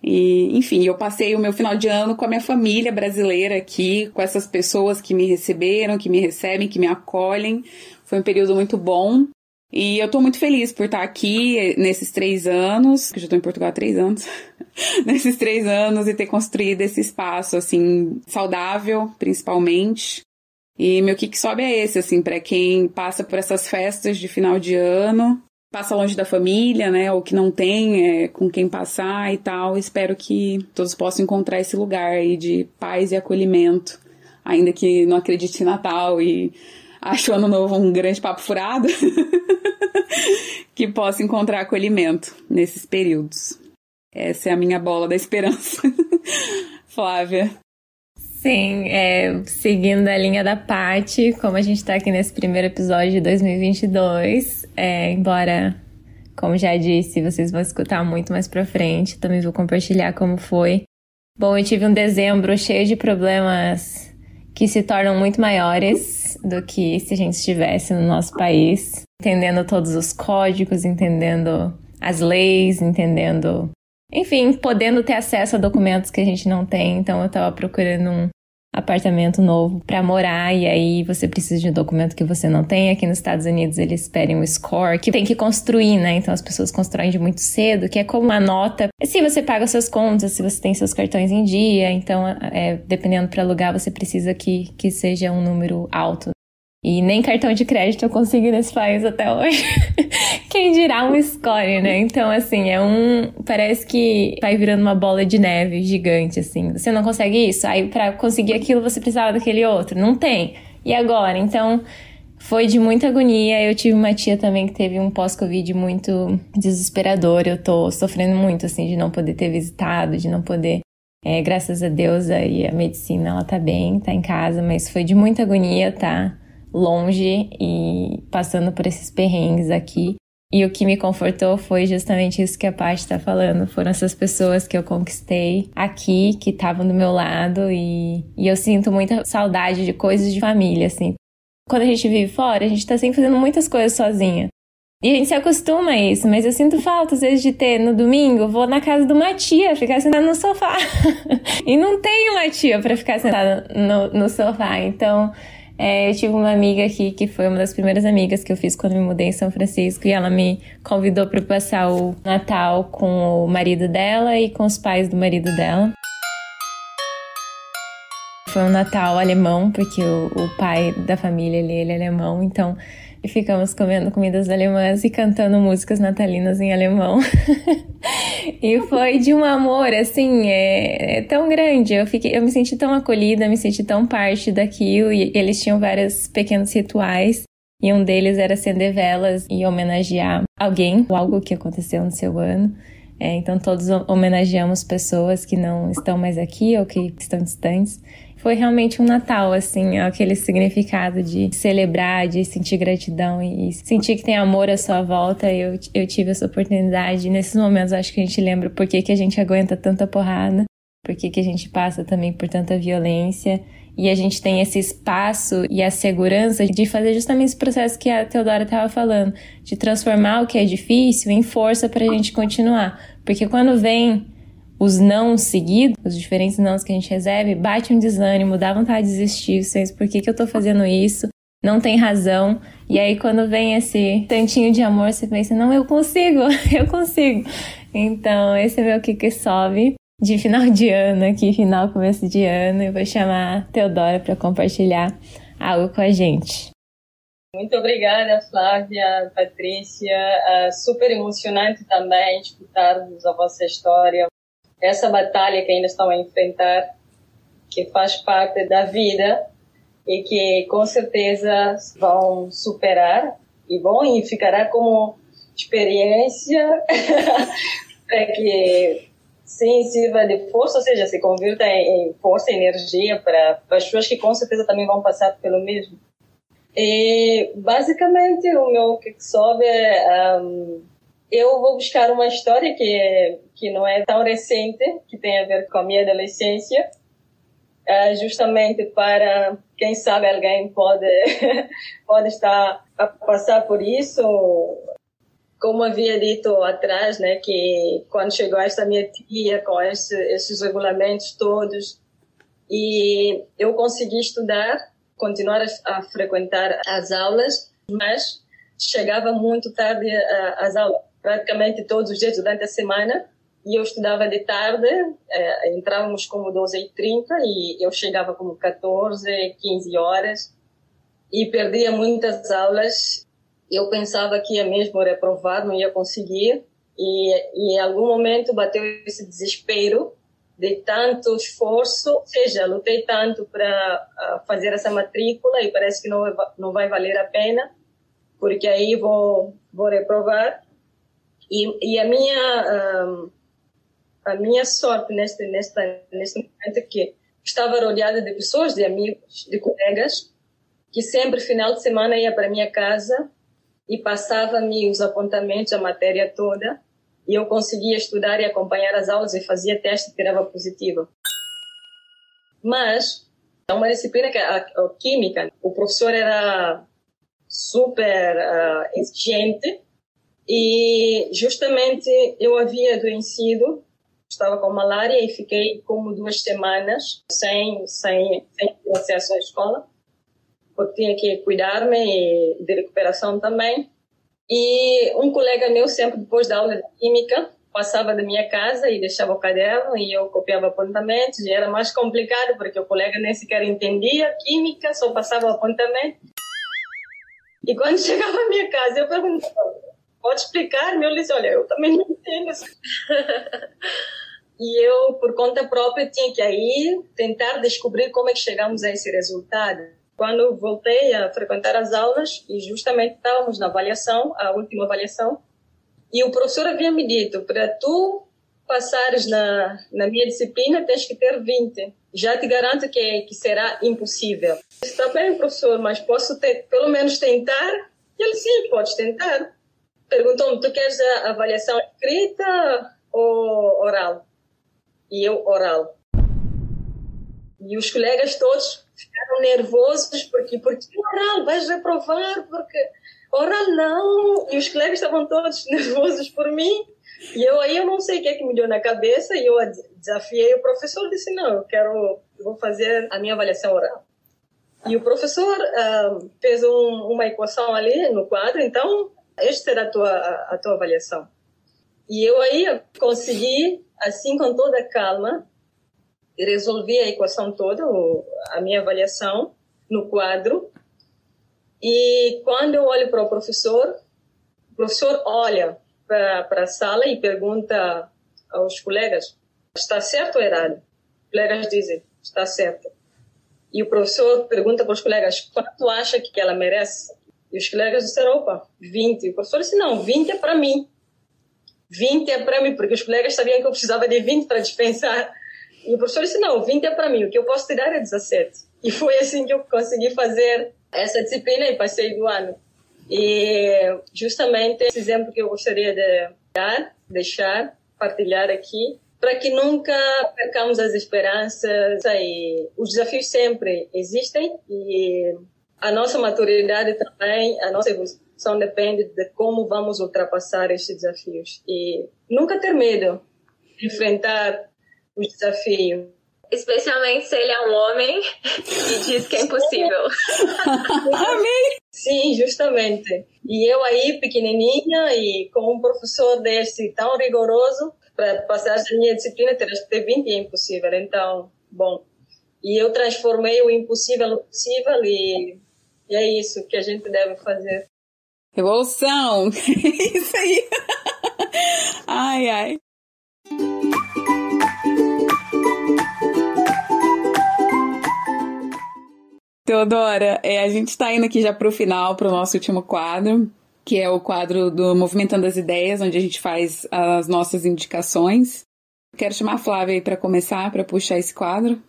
S1: E, enfim, eu passei o meu final de ano com a minha família brasileira aqui, com essas pessoas que me receberam, que me recebem, que me acolhem. Foi um período muito bom. E eu tô muito feliz por estar aqui nesses três anos, que eu já tô em Portugal há três anos, nesses três anos e ter construído esse espaço, assim, saudável, principalmente. E meu que sobe é esse, assim, para quem passa por essas festas de final de ano, passa longe da família, né, ou que não tem é, com quem passar e tal. Espero que todos possam encontrar esse lugar aí de paz e acolhimento, ainda que não acredite em Natal e acho o ano novo um grande papo furado, que possa encontrar acolhimento nesses períodos. Essa é a minha bola da esperança. Flávia.
S2: Sim, é, seguindo a linha da Paty, como a gente está aqui nesse primeiro episódio de 2022, é, embora, como já disse, vocês vão escutar muito mais pra frente, também vou compartilhar como foi. Bom, eu tive um dezembro cheio de problemas que se tornam muito maiores do que se a gente estivesse no nosso país, entendendo todos os códigos, entendendo as leis, entendendo. Enfim, podendo ter acesso a documentos que a gente não tem. Então, eu estava procurando um apartamento novo para morar e aí você precisa de um documento que você não tem. Aqui nos Estados Unidos eles pedem um score que tem que construir, né? Então as pessoas constroem de muito cedo, que é como uma nota. Se você paga suas contas, se você tem seus cartões em dia, então é, dependendo para alugar você precisa que, que seja um número alto. E nem cartão de crédito eu consigo nesse país até hoje. Quem dirá um score, né? Então, assim, é um. Parece que vai virando uma bola de neve gigante, assim. Você não consegue isso? Aí, para conseguir aquilo, você precisava daquele outro. Não tem. E agora? Então, foi de muita agonia. Eu tive uma tia também que teve um pós-Covid muito desesperador. Eu tô sofrendo muito, assim, de não poder ter visitado, de não poder. É, graças a Deus aí a medicina ela tá bem, tá em casa, mas foi de muita agonia, tá? Longe e passando por esses perrengues aqui. E o que me confortou foi justamente isso que a Paty está falando. Foram essas pessoas que eu conquistei aqui, que estavam do meu lado, e, e eu sinto muita saudade de coisas de família, assim. Quando a gente vive fora, a gente tá sempre fazendo muitas coisas sozinha. E a gente se acostuma a isso, mas eu sinto falta, às vezes, de ter no domingo, vou na casa de uma tia, ficar sentada no sofá. e não tenho uma tia para ficar sentada no, no sofá. Então, é, eu tive uma amiga aqui que foi uma das primeiras amigas que eu fiz quando me mudei em São Francisco e ela me convidou para passar o Natal com o marido dela e com os pais do marido dela. Foi um Natal alemão, porque o, o pai da família ele, é alemão, então e ficamos comendo comidas alemãs e cantando músicas natalinas em alemão. e foi de um amor, assim, é, é, tão grande. Eu, fiquei, eu me senti tão acolhida, me senti tão parte daquilo. E eles tinham vários pequenos rituais. E um deles era acender velas e homenagear alguém, ou algo que aconteceu no seu ano. É, então todos homenageamos pessoas que não estão mais aqui ou que estão distantes foi realmente um Natal, assim, aquele significado de celebrar, de sentir gratidão e sentir que tem amor à sua volta. Eu, eu tive essa oportunidade. Nesses momentos, acho que a gente lembra por que, que a gente aguenta tanta porrada, por que, que a gente passa também por tanta violência. E a gente tem esse espaço e a segurança de fazer justamente esse processo que a Teodora estava falando, de transformar o que é difícil em força para a gente continuar. Porque quando vem os não seguidos, os diferentes nãos que a gente recebe, bate um desânimo, dá vontade de desistir, vocês, por que, que eu tô fazendo isso? não tem razão. E aí, quando vem esse tantinho de amor, você pensa: não, eu consigo, eu consigo. Então, esse é meu que sobe de final de ano aqui, final, começo de ano. Eu vou chamar a Teodora para compartilhar algo com a gente.
S3: Muito obrigada, Flávia, Patrícia. É super emocionante também escutarmos a vossa história. Essa batalha que ainda estão a enfrentar, que faz parte da vida e que com certeza vão superar e vão e ficará como experiência para que sim sirva de força, ou seja, se convirta em força e energia para, para as pessoas que com certeza também vão passar pelo mesmo. E basicamente o meu que sobe é um, eu vou buscar uma história que que não é tão recente, que tem a ver com a minha adolescência, uh, justamente para quem sabe alguém pode pode estar a passar por isso. Como havia dito atrás, né, que quando chegou esta minha tia com esse, esses regulamentos todos e eu consegui estudar continuar a, a frequentar as aulas, mas chegava muito tarde às aulas, praticamente todos os dias durante a semana. E eu estudava de tarde, é, entrávamos como 12h30 e eu chegava como 14, 15 horas e perdia muitas aulas. Eu pensava que ia mesmo reprovar, não ia conseguir. E, e em algum momento bateu esse desespero de tanto esforço, ou seja, lutei tanto para fazer essa matrícula e parece que não, não vai valer a pena, porque aí vou, vou reprovar. E, e a minha um, a minha sorte neste nesta neste momento é que estava rodeada de pessoas, de amigos, de colegas, que sempre final de semana ia para minha casa e passava-me os apontamentos, a matéria toda e eu conseguia estudar e acompanhar as aulas e fazia teste e tirava positiva. Mas, é uma disciplina que a, a química, o professor era super uh, exigente e justamente eu havia adoecido, estava com malária e fiquei como duas semanas sem, sem, sem acesso à escola, porque tinha que cuidar-me de recuperação também. E um colega meu, sempre depois da aula de química, passava da minha casa e deixava o caderno e eu copiava apontamentos. E era mais complicado porque o colega nem sequer entendia química, só passava apontamento. E quando chegava à minha casa, eu perguntava: pode explicar? Ele disse: olha, eu também não entendo. e eu, por conta própria, tinha que aí tentar descobrir como é que chegamos a esse resultado quando voltei a frequentar as aulas e justamente estávamos na avaliação, a última avaliação, e o professor havia me dito, para tu passares na, na minha disciplina tens que ter 20. Já te garanto que, que será impossível. Está bem, professor, mas posso ter, pelo menos tentar? E ele, sim, pode tentar. Perguntou-me, tu queres a avaliação escrita ou oral? E eu, oral. E os colegas todos ficaram nervosos porque porque oral? Vais reprovar? Porque oral não. E os colegas estavam todos nervosos por mim. E eu aí eu não sei o que é que me deu na cabeça e eu desafiei o professor disse não eu quero eu vou fazer a minha avaliação oral. E o professor uh, fez um, uma equação ali no quadro então esta era a tua a tua avaliação e eu aí consegui assim com toda calma resolvi a equação toda, a minha avaliação no quadro. E quando eu olho para o professor, o professor olha para a sala e pergunta aos colegas: está certo ou errado? Os colegas dizem: está certo. E o professor pergunta para os colegas: quanto acha que ela merece? E os colegas disseram: opa, 20. E o professor disse: não, 20 é para mim. 20 é para mim, porque os colegas sabiam que eu precisava de 20 para dispensar e o professor disse: não, 20 é para mim, o que eu posso te dar é 17. E foi assim que eu consegui fazer essa disciplina e passei do ano. E justamente esse exemplo que eu gostaria de dar, deixar, partilhar aqui, para que nunca percamos as esperanças e os desafios sempre existem e a nossa maturidade também, a nossa evolução depende de como vamos ultrapassar estes desafios e nunca ter medo de enfrentar os desafios. Especialmente se ele é um homem e diz que é impossível.
S1: Amei!
S3: Sim, justamente. E eu aí, pequenininha, e com um professor desse tão rigoroso, para passar a minha disciplina, teria que ter 20 é impossível. Então, bom. E eu transformei o impossível no possível e, e é isso que a gente deve fazer.
S1: Revolução! isso aí! ai, ai. Teodora, é, a gente está indo aqui já para o final, para o nosso último quadro, que é o quadro do Movimentando as Ideias, onde a gente faz as nossas indicações. Quero chamar a Flávia aí para começar, para puxar esse quadro.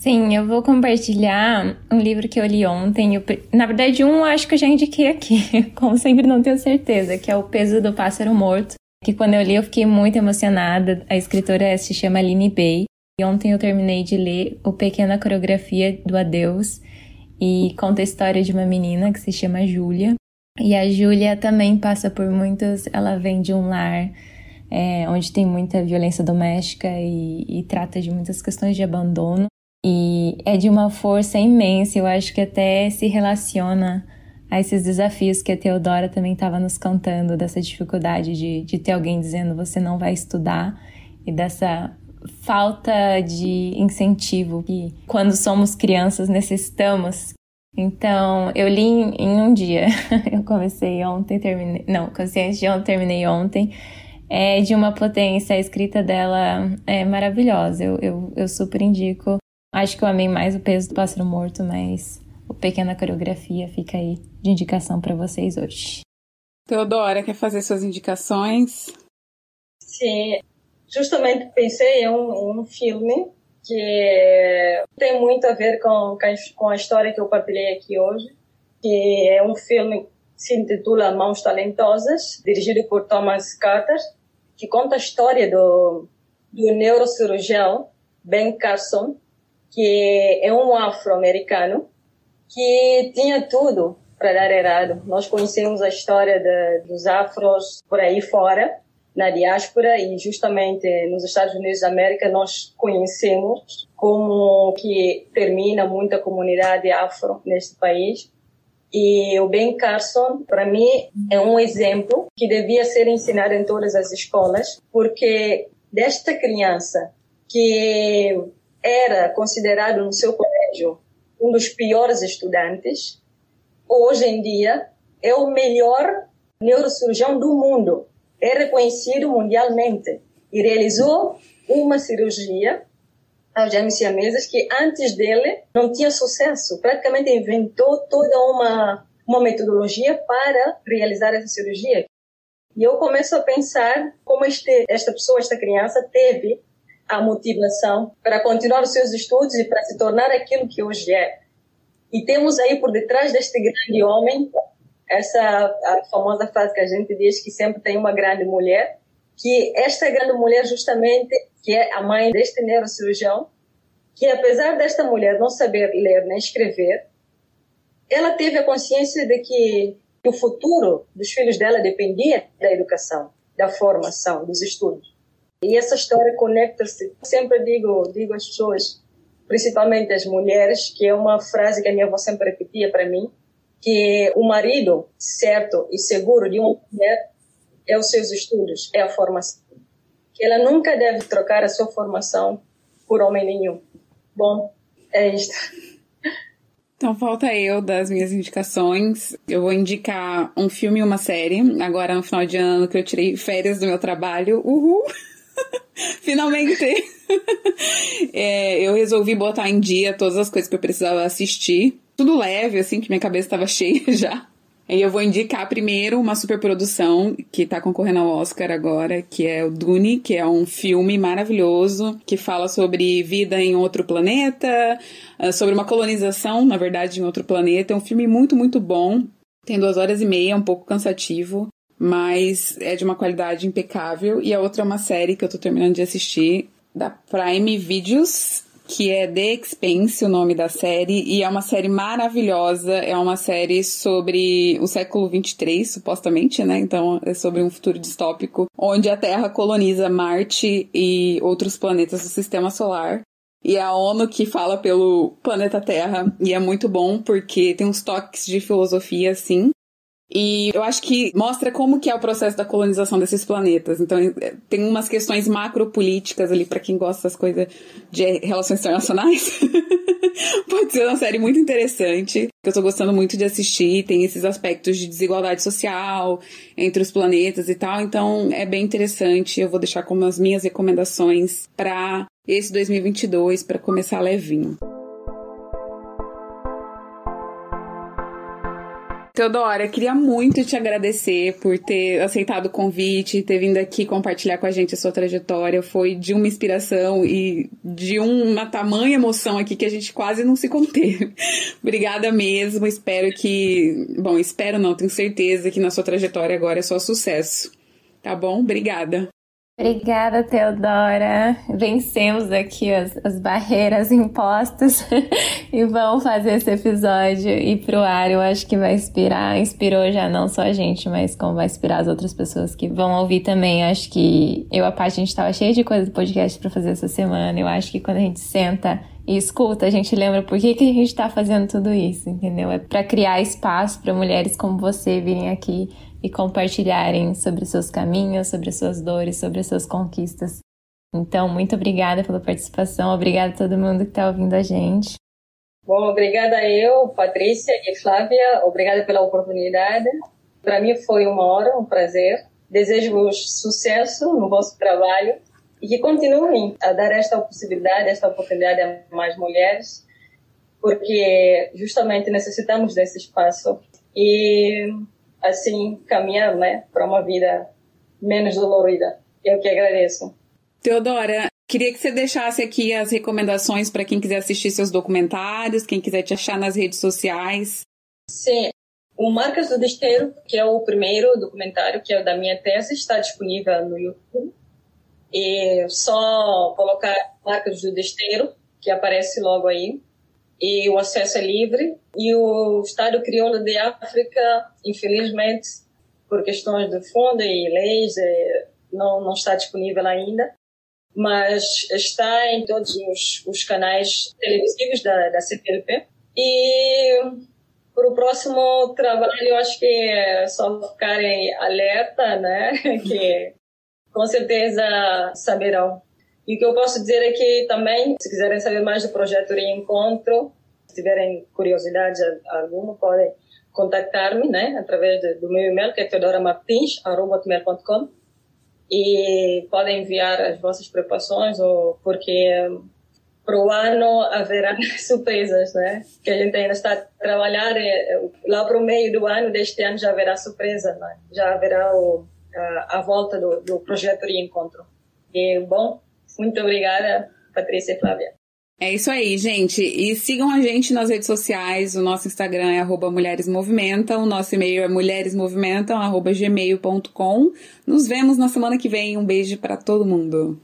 S2: Sim, eu vou compartilhar um livro que eu li ontem. Eu, na verdade, um acho que eu já indiquei aqui, como sempre não tenho certeza, que é O Peso do Pássaro Morto. Que quando eu li eu fiquei muito emocionada. A escritora se chama Aline Bay. E ontem eu terminei de ler O Pequena Coreografia do Adeus e conta a história de uma menina que se chama Júlia. E a Júlia também passa por muitos. Ela vem de um lar é, onde tem muita violência doméstica e, e trata de muitas questões de abandono. E é de uma força imensa, eu acho que até se relaciona a esses desafios que a Teodora também estava nos cantando, dessa dificuldade de, de ter alguém dizendo você não vai estudar e dessa falta de incentivo que quando somos crianças necessitamos. Então, eu li em, em um dia. eu comecei ontem, terminei. Não, consciente de ontem, terminei ontem. É de uma potência, a escrita dela é maravilhosa. Eu, eu, eu super indico. Acho que eu amei mais o peso do pássaro morto, mas o pequena coreografia fica aí de indicação para vocês hoje.
S1: Teodora, quer fazer suas indicações?
S3: Sim, justamente pensei em um, um filme que tem muito a ver com, com a história que eu partilhei aqui hoje, que é um filme que se intitula Mãos Talentosas, dirigido por Thomas Carter, que conta a história do, do neurocirurgião Ben Carson, que é um afro-americano que tinha tudo para dar errado. Nós conhecemos a história de, dos afros por aí fora, na diáspora e justamente nos Estados Unidos da América nós conhecemos como que termina muita comunidade afro neste país. E o Ben Carson, para mim, é um exemplo que devia ser ensinado em todas as escolas, porque desta criança que era considerado no seu colégio um dos piores estudantes, hoje em dia é o melhor neurocirurgião do mundo é reconhecido mundialmente e realizou uma cirurgia aos gêmeos siameses que antes dele não tinha sucesso. Praticamente inventou toda uma, uma metodologia para realizar essa cirurgia. E eu começo a pensar como este, esta pessoa, esta criança, teve a motivação para continuar os seus estudos e para se tornar aquilo que hoje é. E temos aí por detrás deste grande homem essa famosa frase que a gente diz que sempre tem uma grande mulher, que esta grande mulher justamente, que é a mãe deste neurocirurgião, que apesar desta mulher não saber ler nem escrever, ela teve a consciência de que o futuro dos filhos dela dependia da educação, da formação, dos estudos. E essa história conecta-se. Sempre digo, digo às pessoas, principalmente às mulheres, que é uma frase que a minha avó sempre repetia para mim, que o marido certo e seguro de uma mulher é os seus estudos, é a formação. Que ela nunca deve trocar a sua formação por homem nenhum. Bom, é isto.
S1: Então falta eu das minhas indicações. Eu vou indicar um filme e uma série. Agora no final de ano que eu tirei férias do meu trabalho. Uhul! Finalmente! é, eu resolvi botar em dia todas as coisas que eu precisava assistir tudo leve, assim, que minha cabeça estava cheia já. E eu vou indicar primeiro uma superprodução que está concorrendo ao Oscar agora, que é o Dune, que é um filme maravilhoso que fala sobre vida em outro planeta, ah, sobre uma colonização, na verdade, em outro planeta. É um filme muito, muito bom. Tem duas horas e meia, um pouco cansativo, mas é de uma qualidade impecável. E a outra é uma série que eu tô terminando de assistir, da Prime Videos, que é The Expense, o nome da série, e é uma série maravilhosa. É uma série sobre o século 23, supostamente, né? Então é sobre um futuro distópico, onde a Terra coloniza Marte e outros planetas do sistema solar. e a ONU que fala pelo planeta Terra. E é muito bom porque tem uns toques de filosofia, assim. E eu acho que mostra como que é o processo da colonização desses planetas. Então, é, tem umas questões macropolíticas ali para quem gosta das coisas de relações internacionais. Pode ser uma série muito interessante, que eu tô gostando muito de assistir. Tem esses aspectos de desigualdade social entre os planetas e tal. Então, é bem interessante. Eu vou deixar como as minhas recomendações para esse 2022 para começar levinho. Teodora, queria muito te agradecer por ter aceitado o convite, ter vindo aqui compartilhar com a gente a sua trajetória. Foi de uma inspiração e de uma tamanha emoção aqui que a gente quase não se conteve. Obrigada mesmo. Espero que. Bom, espero não, tenho certeza que na sua trajetória agora é só sucesso. Tá bom? Obrigada.
S2: Obrigada, Teodora. Vencemos aqui as, as barreiras impostas e vamos fazer esse episódio ir pro ar. Eu acho que vai inspirar, inspirou já não só a gente, mas como vai inspirar as outras pessoas que vão ouvir também. Eu acho que eu, a parte, a gente tava cheio de coisa do podcast para fazer essa semana. Eu acho que quando a gente senta e escuta, a gente lembra por que, que a gente tá fazendo tudo isso, entendeu? É para criar espaço para mulheres como você virem aqui e compartilharem sobre seus caminhos, sobre suas dores, sobre suas conquistas. Então, muito obrigada pela participação, obrigada a todo mundo que está ouvindo a gente.
S3: Bom, obrigada eu, Patrícia e Flávia, obrigada pela oportunidade. Para mim foi uma hora, um prazer. Desejo-vos sucesso no vosso trabalho e que continuem a dar esta possibilidade, esta oportunidade a mais mulheres, porque justamente necessitamos desse espaço. E assim caminhar né, para uma vida menos dolorida. Eu que agradeço.
S1: Teodora, queria que você deixasse aqui as recomendações para quem quiser assistir seus documentários, quem quiser te achar nas redes sociais.
S3: Sim, o Marcas do Desteiro, que é o primeiro documentário que é da minha tese, está disponível no YouTube. E só colocar Marcas do Desteiro, que aparece logo aí e o acesso é livre. E o Estado crioulo de África, infelizmente, por questões de fundo e leis, é, não, não está disponível ainda, mas está em todos os, os canais televisivos da, da CPLP. E para o próximo trabalho, eu acho que é só ficarem alerta, né? que com certeza saberão. E o que eu posso dizer é que também, se quiserem saber mais do projeto Reencontro, se tiverem curiosidade alguma, podem contactar-me, né, através do meu e-mail, que é teodoramartins.com e podem enviar as vossas preocupações, ou porque para o ano haverá surpresas, né? Que a gente ainda está a trabalhar, é, lá para o meio do ano deste ano já haverá surpresa, né? Já haverá o, a, a volta do, do projeto de encontro. E, bom, muito obrigada, Patrícia e Flávia.
S1: É isso aí, gente. E sigam a gente nas redes sociais. O nosso Instagram é arroba mulheresmovimentam, o nosso e-mail é mulheresmovimentam.gmail.com. Nos vemos na semana que vem. Um beijo para todo mundo.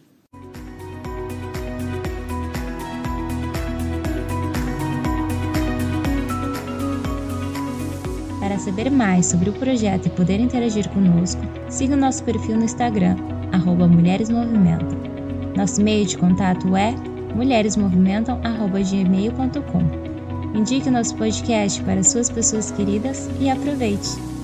S2: Para saber mais sobre o projeto e poder interagir conosco, siga o nosso perfil no Instagram, arroba mulheresmovimentam. Nosso e-mail de contato é mulheresmovimentam.gmail.com. Indique nosso podcast para suas pessoas queridas e aproveite!